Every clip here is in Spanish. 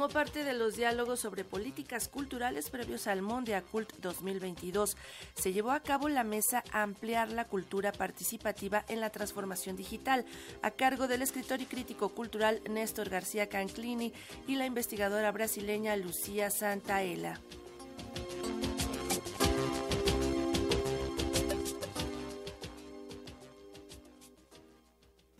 como parte de los diálogos sobre políticas culturales previos al Mondia Cult 2022. Se llevó a cabo la mesa Ampliar la cultura participativa en la transformación digital, a cargo del escritor y crítico cultural Néstor García Canclini y la investigadora brasileña Lucía Santaella.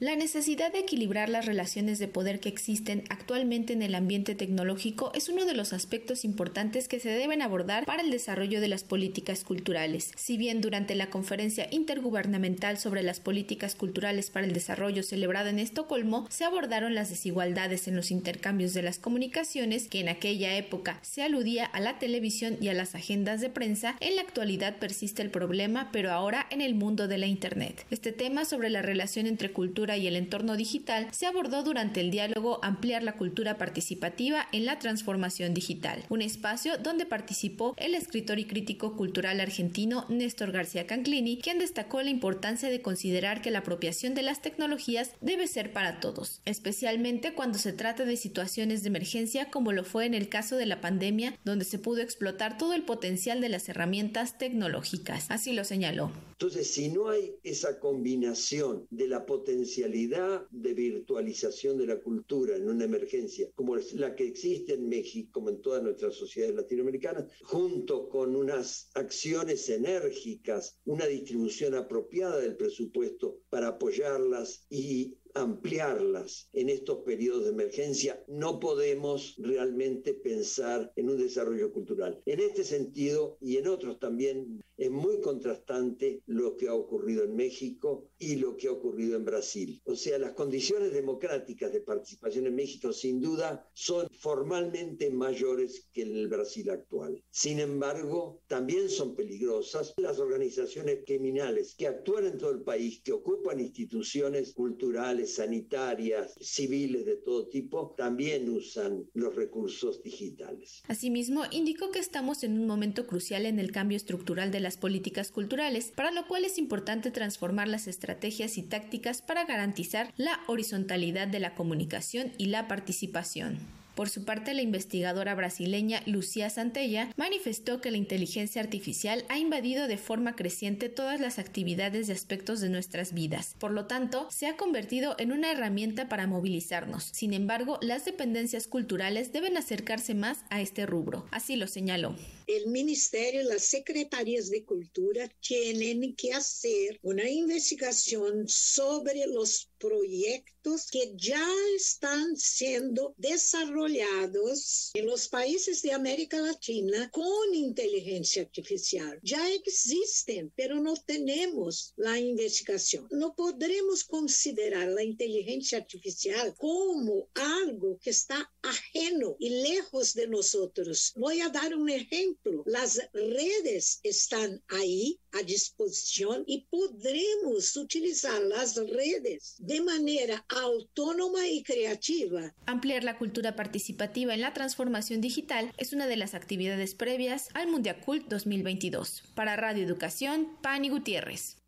La necesidad de equilibrar las relaciones de poder que existen actualmente en el ambiente tecnológico es uno de los aspectos importantes que se deben abordar para el desarrollo de las políticas culturales. Si bien durante la conferencia intergubernamental sobre las políticas culturales para el desarrollo celebrada en Estocolmo se abordaron las desigualdades en los intercambios de las comunicaciones, que en aquella época se aludía a la televisión y a las agendas de prensa, en la actualidad persiste el problema, pero ahora en el mundo de la Internet. Este tema sobre la relación entre cultura y el entorno digital se abordó durante el diálogo Ampliar la cultura participativa en la transformación digital, un espacio donde participó el escritor y crítico cultural argentino Néstor García Canclini, quien destacó la importancia de considerar que la apropiación de las tecnologías debe ser para todos, especialmente cuando se trata de situaciones de emergencia como lo fue en el caso de la pandemia, donde se pudo explotar todo el potencial de las herramientas tecnológicas. Así lo señaló. Entonces, si no hay esa combinación de la potencialidad de virtualización de la cultura en una emergencia como la que existe en México, como en todas nuestras sociedades latinoamericanas, junto con unas acciones enérgicas, una distribución apropiada del presupuesto para apoyarlas y ampliarlas en estos periodos de emergencia, no podemos realmente pensar en un desarrollo cultural. En este sentido y en otros también es muy contrastante lo que ha ocurrido en México y lo que ha ocurrido en Brasil. O sea, las condiciones democráticas de participación en México sin duda son formalmente mayores que en el Brasil actual. Sin embargo, también son peligrosas las organizaciones criminales que actúan en todo el país, que ocupan instituciones culturales, sanitarias, civiles de todo tipo, también usan los recursos digitales. Asimismo, indicó que estamos en un momento crucial en el cambio estructural de las políticas culturales, para lo cual es importante transformar las estrategias y tácticas para garantizar la horizontalidad de la comunicación y la participación. Por su parte, la investigadora brasileña Lucía Santella manifestó que la inteligencia artificial ha invadido de forma creciente todas las actividades y aspectos de nuestras vidas. Por lo tanto, se ha convertido en una herramienta para movilizarnos. Sin embargo, las dependencias culturales deben acercarse más a este rubro. Así lo señaló. El Ministerio y las Secretarías de Cultura tienen que hacer una investigación sobre los proyectos que ya están siendo desarrollados en los países de América Latina con inteligencia artificial. Ya existen, pero no tenemos la investigación. No podremos considerar la inteligencia artificial como algo que está ajeno y lejos de nosotros. Voy a dar un Las redes están ahí a disposición y podremos utilizar las redes de manera autónoma y creativa. Ampliar la cultura participativa en la transformación digital es una de las actividades previas al Mundiacult 2022. Para Radio Educación, Pani Gutiérrez.